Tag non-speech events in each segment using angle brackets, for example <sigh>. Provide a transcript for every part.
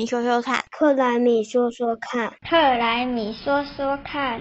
米说说看，克莱米说说看，克莱米说说看。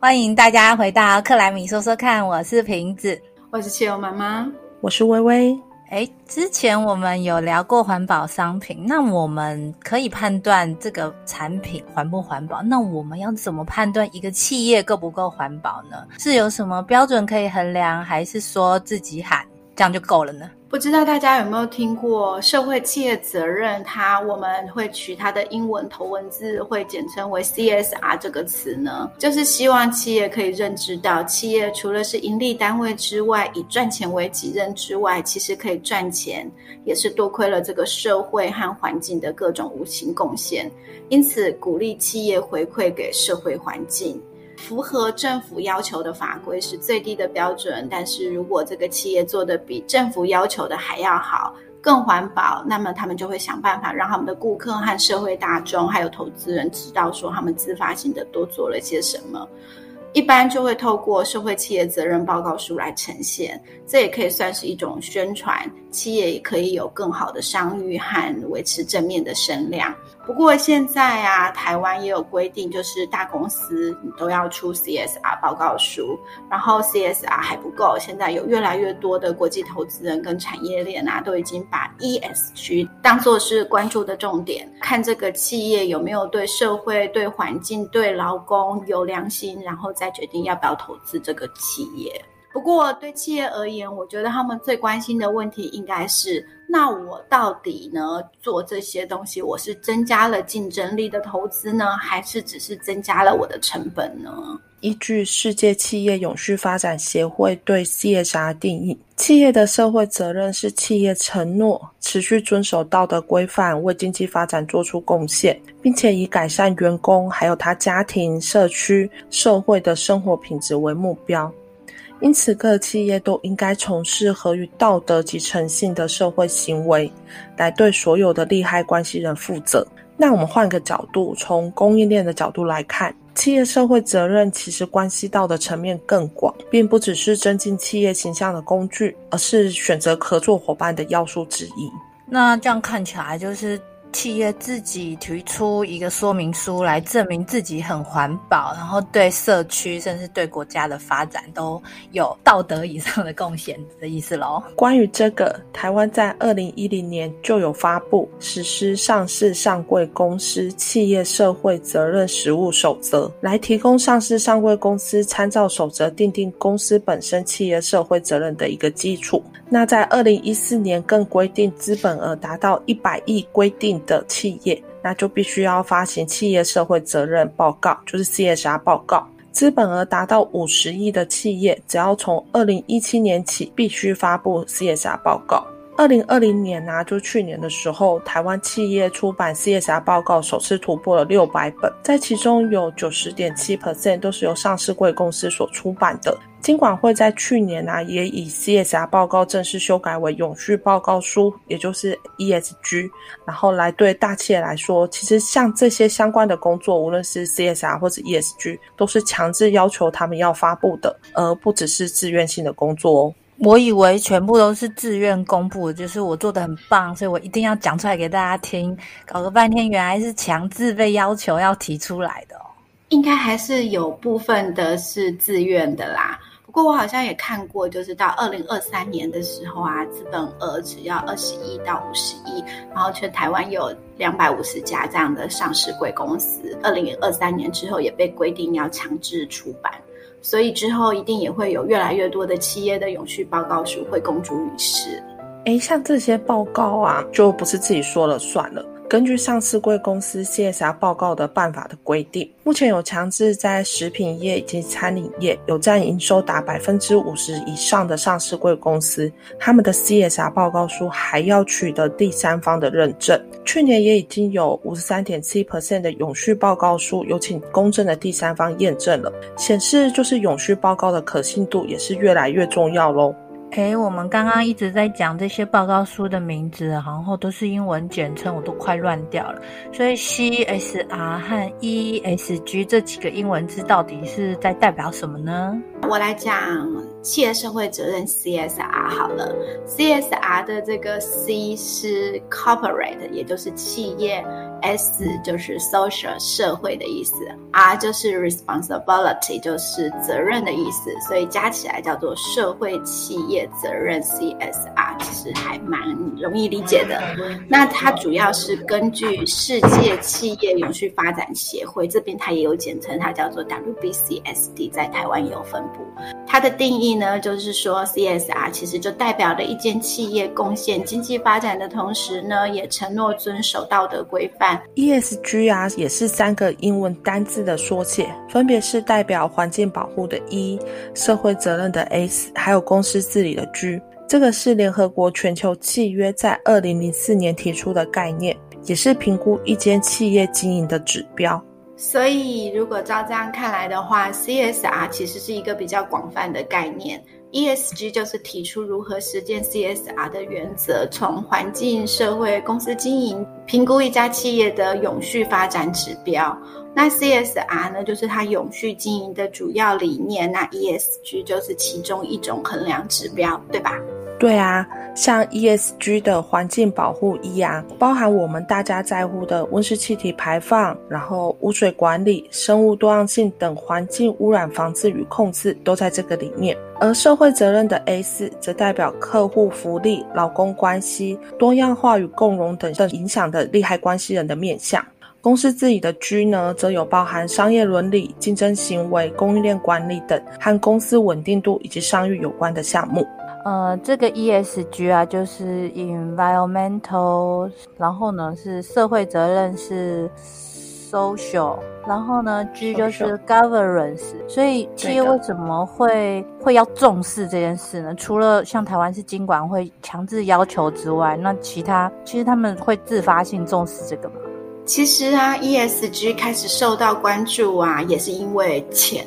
欢迎大家回到克莱米说说看，我是瓶子，我是汽油妈妈，我是微微。哎，之前我们有聊过环保商品，那我们可以判断这个产品环不环保？那我们要怎么判断一个企业够不够环保呢？是有什么标准可以衡量，还是说自己喊这样就够了呢？不知道大家有没有听过社会企业责任？它我们会取它的英文头文字，会简称为 CSR 这个词呢？就是希望企业可以认知到，企业除了是盈利单位之外，以赚钱为己任之外，其实可以赚钱，也是多亏了这个社会和环境的各种无形贡献。因此，鼓励企业回馈给社会环境。符合政府要求的法规是最低的标准，但是如果这个企业做的比政府要求的还要好，更环保，那么他们就会想办法让他们的顾客和社会大众还有投资人知道说他们自发性的多做了些什么。一般就会透过社会企业责任报告书来呈现，这也可以算是一种宣传，企业也可以有更好的商誉和维持正面的声量。不过现在啊，台湾也有规定，就是大公司你都要出 CSR 报告书，然后 CSR 还不够，现在有越来越多的国际投资人跟产业链啊，都已经把 ESG 当做是关注的重点，看这个企业有没有对社会、对环境、对劳工有良心，然后再决定要不要投资这个企业。不过对企业而言，我觉得他们最关心的问题应该是。那我到底呢做这些东西，我是增加了竞争力的投资呢，还是只是增加了我的成本呢？依据世界企业永续发展协会对 CSR 定义，企业的社会责任是企业承诺持续遵守道德规范，为经济发展做出贡献，并且以改善员工还有他家庭、社区、社会的生活品质为目标。因此，各企业都应该从事合于道德及诚信的社会行为，来对所有的利害关系人负责。那我们换个角度，从供应链的角度来看，企业社会责任其实关系到的层面更广，并不只是增进企业形象的工具，而是选择合作伙伴的要素之一。那这样看起来就是。企业自己提出一个说明书来证明自己很环保，然后对社区甚至对国家的发展都有道德以上的贡献的意思喽。关于这个，台湾在二零一零年就有发布实施上市上柜公司企业社会责任实务守则，来提供上市上柜公司参照守则，定定公司本身企业社会责任的一个基础。那在二零一四年更规定，资本额达到一百亿规定的企业，那就必须要发行企业社会责任报告，就是 CSR 报告。资本额达到五十亿的企业，只要从二零一七年起必须发布 CSR 报告。二零二零年呢，就去年的时候，台湾企业出版 CSR 报告首次突破了六百本，在其中有九十点七 percent 都是由上市贵公司所出版的。金管会在去年呢，也以 CSR 报告正式修改为永续报告书，也就是 ESG，然后来对大企业来说，其实像这些相关的工作，无论是 CSR 或者 ESG，都是强制要求他们要发布的，而不只是自愿性的工作哦。我以为全部都是自愿公布，就是我做的很棒，所以我一定要讲出来给大家听。搞了半天，原来是强制被要求要提出来的哦。应该还是有部分的是自愿的啦。不过我好像也看过，就是到二零二三年的时候啊，资本额只要二十亿到五十亿，然后全台湾有两百五十家这样的上市贵公司，二零二三年之后也被规定要强制出版。所以之后一定也会有越来越多的企业的永续报告书会公诸于世。诶，像这些报告啊，就不是自己说了算了。根据上市贵公司 CSR 报告的办法的规定，目前有强制在食品业以及餐饮业有占营收达百分之五十以上的上市贵公司，他们的 CSR 报告书还要取得第三方的认证。去年也已经有五十三点七 percent 的永续报告书有请公正的第三方验证了，显示就是永续报告的可信度也是越来越重要喽。诶，我们刚刚一直在讲这些报告书的名字，然后都是英文简称，我都快乱掉了。所以 CSR 和 ESG 这几个英文字到底是在代表什么呢？我来讲企业社会责任 CSR 好了，CSR 的这个 C 是 corporate，也就是企业；S 就是 social 社会的意思；R 就是 responsibility，就是责任的意思。所以加起来叫做社会企业责任 CSR，其实还蛮容易理解的。那它主要是根据世界企业永续发展协会这边，它也有简称，它叫做 WBCSD，在台湾也有分布。它的定义呢，就是说 CSR 其实就代表了一间企业贡献经济发展的同时呢，也承诺遵守道德规范。ESG 啊，也是三个英文单字的缩写，分别是代表环境保护的 E、社会责任的 S，还有公司治理的 G。这个是联合国全球契约在二零零四年提出的概念，也是评估一间企业经营的指标。所以，如果照这样看来的话，CSR 其实是一个比较广泛的概念。ESG 就是提出如何实践 CSR 的原则，从环境、社会、公司经营评估一家企业的永续发展指标。那 CSR 呢，就是它永续经营的主要理念。那 ESG 就是其中一种衡量指标，对吧？对啊，像 ESG 的环境保护一啊，包含我们大家在乎的温室气体排放，然后污水管理、生物多样性等环境污染防治与控制都在这个里面。而社会责任的 A 四则代表客户福利、劳工关系、多样化与共荣等等影响的利害关系人的面向。公司自己的 G 呢，则有包含商业伦理、竞争行为、供应链管理等和公司稳定度以及商誉有关的项目。呃，这个 ESG 啊，就是 environmental，然后呢是社会责任是 social，然后呢 G 就是 governance。所以企业为什么会会要重视这件事呢？除了像台湾是经管会强制要求之外，那其他其实他们会自发性重视这个吗？其实啊，ESG 开始受到关注啊，也是因为钱。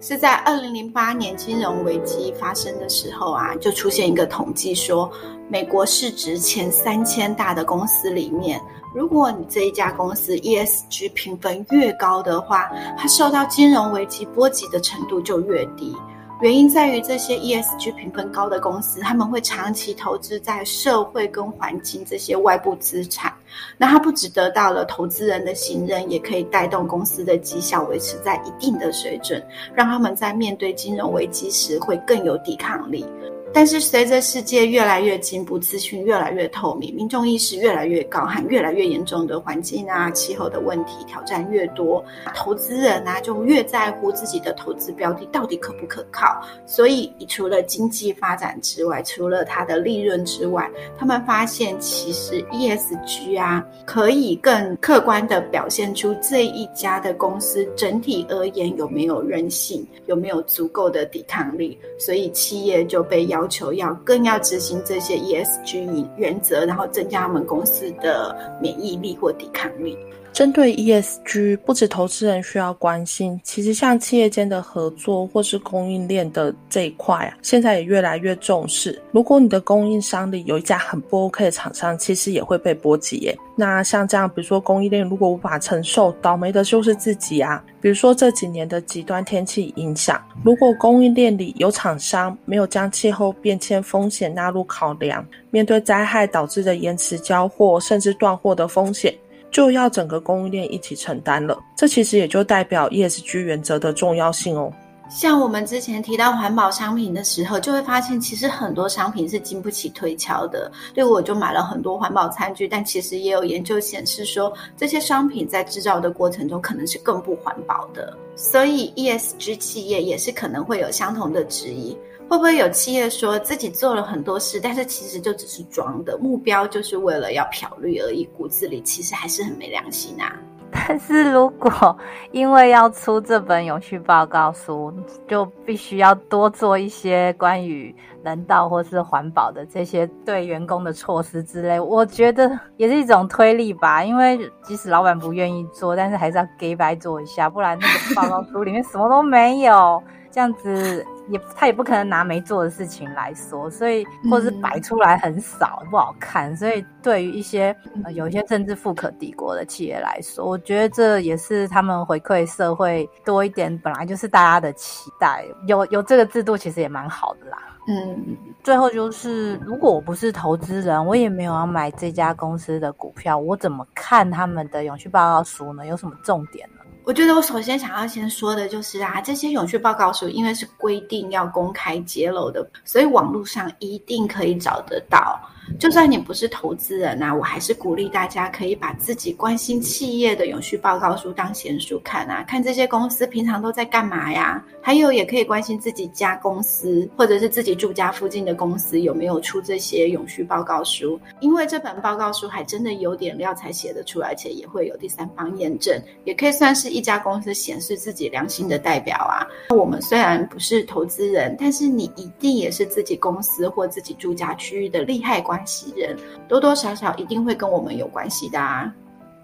是在二零零八年金融危机发生的时候啊，就出现一个统计说，美国市值前三千大的公司里面，如果你这一家公司 ESG 评分越高的话，它受到金融危机波及的程度就越低。原因在于这些 ESG 评分高的公司，他们会长期投资在社会跟环境这些外部资产。那它不只得到了投资人的信任，也可以带动公司的绩效维持在一定的水准，让他们在面对金融危机时会更有抵抗力。但是随着世界越来越进步，资讯越来越透明，民众意识越来越高，和越来越严重的环境啊、气候的问题挑战越多，投资人啊就越在乎自己的投资标的到底可不可靠。所以，除了经济发展之外，除了它的利润之外，他们发现其实 ESG 啊可以更客观的表现出这一家的公司整体而言有没有韧性，有没有足够的抵抗力。所以，企业就被要。要求要更要执行这些 ESG 原则，然后增加他们公司的免疫力或抵抗力。针对 ESG，不止投资人需要关心，其实像企业间的合作或是供应链的这一块啊，现在也越来越重视。如果你的供应商里有一家很不 OK 的厂商，其实也会被波及耶。那像这样，比如说供应链如果无法承受，倒霉的就是自己啊。比如说这几年的极端天气影响，如果供应链里有厂商没有将气候变迁风险纳入考量，面对灾害导致的延迟交货甚至断货的风险。就要整个供应链一起承担了，这其实也就代表 ESG 原则的重要性哦。像我们之前提到环保商品的时候，就会发现其实很多商品是经不起推敲的。对，我就买了很多环保餐具，但其实也有研究显示说，这些商品在制造的过程中可能是更不环保的。所以 ESG 企业也是可能会有相同的质疑。会不会有企业说自己做了很多事，但是其实就只是装的，目标就是为了要漂绿而已，骨子里其实还是很没良心啊？<laughs> 但是如果因为要出这本永续报告书，就必须要多做一些关于人道或是环保的这些对员工的措施之类，我觉得也是一种推力吧。因为即使老板不愿意做，但是还是要给白做一下，不然那个报告书里面什么都没有，这样子。也他也不可能拿没做的事情来说，所以或是摆出来很少不好看，所以对于一些呃有一些甚至富可敌国的企业来说，我觉得这也是他们回馈社会多一点，本来就是大家的期待，有有这个制度其实也蛮好的啦。嗯，最后就是，如果我不是投资人，我也没有要买这家公司的股票，我怎么看他们的永续报告书呢？有什么重点呢？我觉得我首先想要先说的就是啊，这些永续报告书因为是规定要公开揭露的，所以网络上一定可以找得到。就算你不是投资人啊，我还是鼓励大家可以把自己关心企业的永续报告书当闲书看啊，看这些公司平常都在干嘛呀。还有也可以关心自己家公司或者是自己住家附近的公司有没有出这些永续报告书，因为这本报告书还真的有点料才写得出来，而且也会有第三方验证，也可以算是一家公司显示自己良心的代表啊。我们虽然不是投资人，但是你一定也是自己公司或自己住家区域的利害关系人，多多少少一定会跟我们有关系的啊。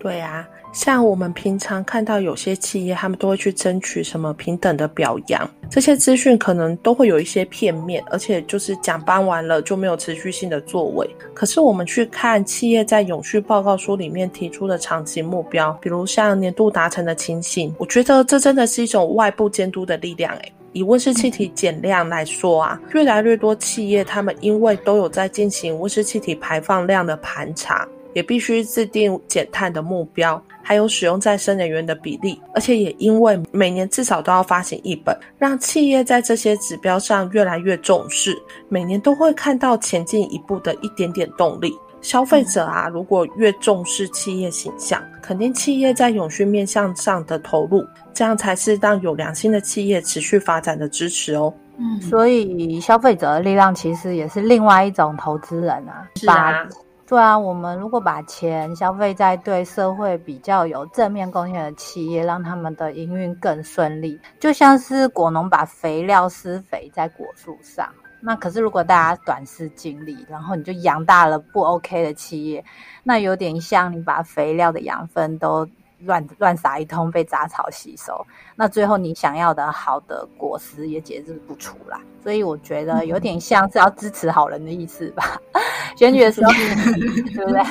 对啊，像我们平常看到有些企业，他们都会去争取什么平等的表扬，这些资讯可能都会有一些片面，而且就是讲颁完了就没有持续性的作为。可是我们去看企业在永续报告书里面提出的长期目标，比如像年度达成的情形，我觉得这真的是一种外部监督的力量。诶，以温室气体减量来说啊，越来越多企业他们因为都有在进行温室气体排放量的盘查。也必须制定减碳的目标，还有使用再生能源的比例，而且也因为每年至少都要发行一本，让企业在这些指标上越来越重视，每年都会看到前进一步的一点点动力。消费者啊，如果越重视企业形象，肯定企业在永续面向上的投入，这样才是让有良心的企业持续发展的支持哦。嗯，所以消费者的力量其实也是另外一种投资人啊，是啊。对啊，我们如果把钱消费在对社会比较有正面贡献的企业，让他们的营运更顺利，就像是果农把肥料施肥在果树上。那可是如果大家短视精力，然后你就养大了不 OK 的企业，那有点像你把肥料的养分都乱乱撒一通，被杂草吸收，那最后你想要的好的果实也解释不出来。所以我觉得有点像是要支持好人的意思吧。<laughs> 选举的时候 <laughs> <laughs> 对不对？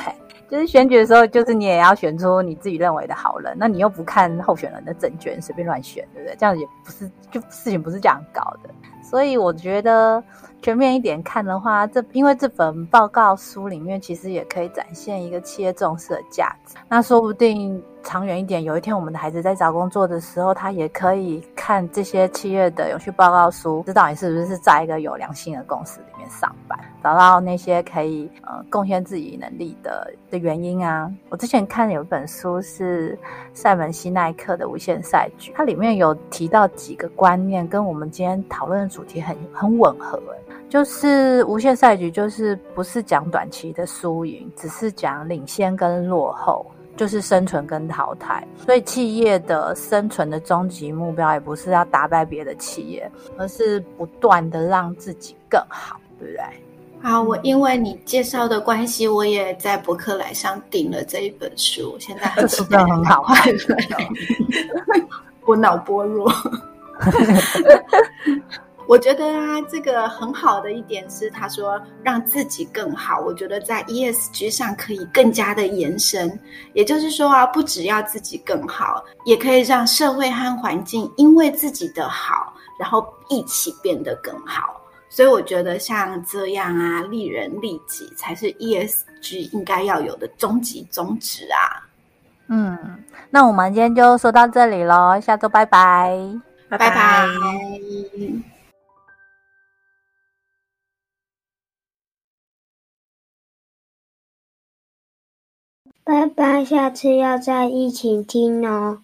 就是选举的时候，就是你也要选出你自己认为的好人。那你又不看候选人的证件，随便乱选，对不对？这样也不是，就事情不是这样搞的。所以我觉得全面一点看的话，这因为这本报告书里面其实也可以展现一个企业重视的价值。那说不定长远一点，有一天我们的孩子在找工作的时候，他也可以看这些企业的永续报告书，知道你是不是在一个有良心的公司里面上班，找到那些可以呃贡献自己能力的的原因啊。我之前看有一本书是塞门西奈克的《无限赛局》，它里面有提到几个观念，跟我们今天讨论的主题很很吻合。就是无限赛局，就是不是讲短期的输赢，只是讲领先跟落后。就是生存跟淘汰，所以企业的生存的终极目标也不是要打败别的企业，而是不断的让自己更好，对不对？好，我因为你介绍的关系，我也在博客来上订了这一本书，现在很期待，很好我脑波弱。我觉得啊，这个很好的一点是，他说让自己更好。我觉得在 ESG 上可以更加的延伸，也就是说啊，不只要自己更好，也可以让社会和环境因为自己的好，然后一起变得更好。所以我觉得像这样啊，利人利己才是 ESG 应该要有的终极宗旨啊。嗯，那我们今天就说到这里喽，下周拜拜，拜拜。拜拜，下次要再一起听哦。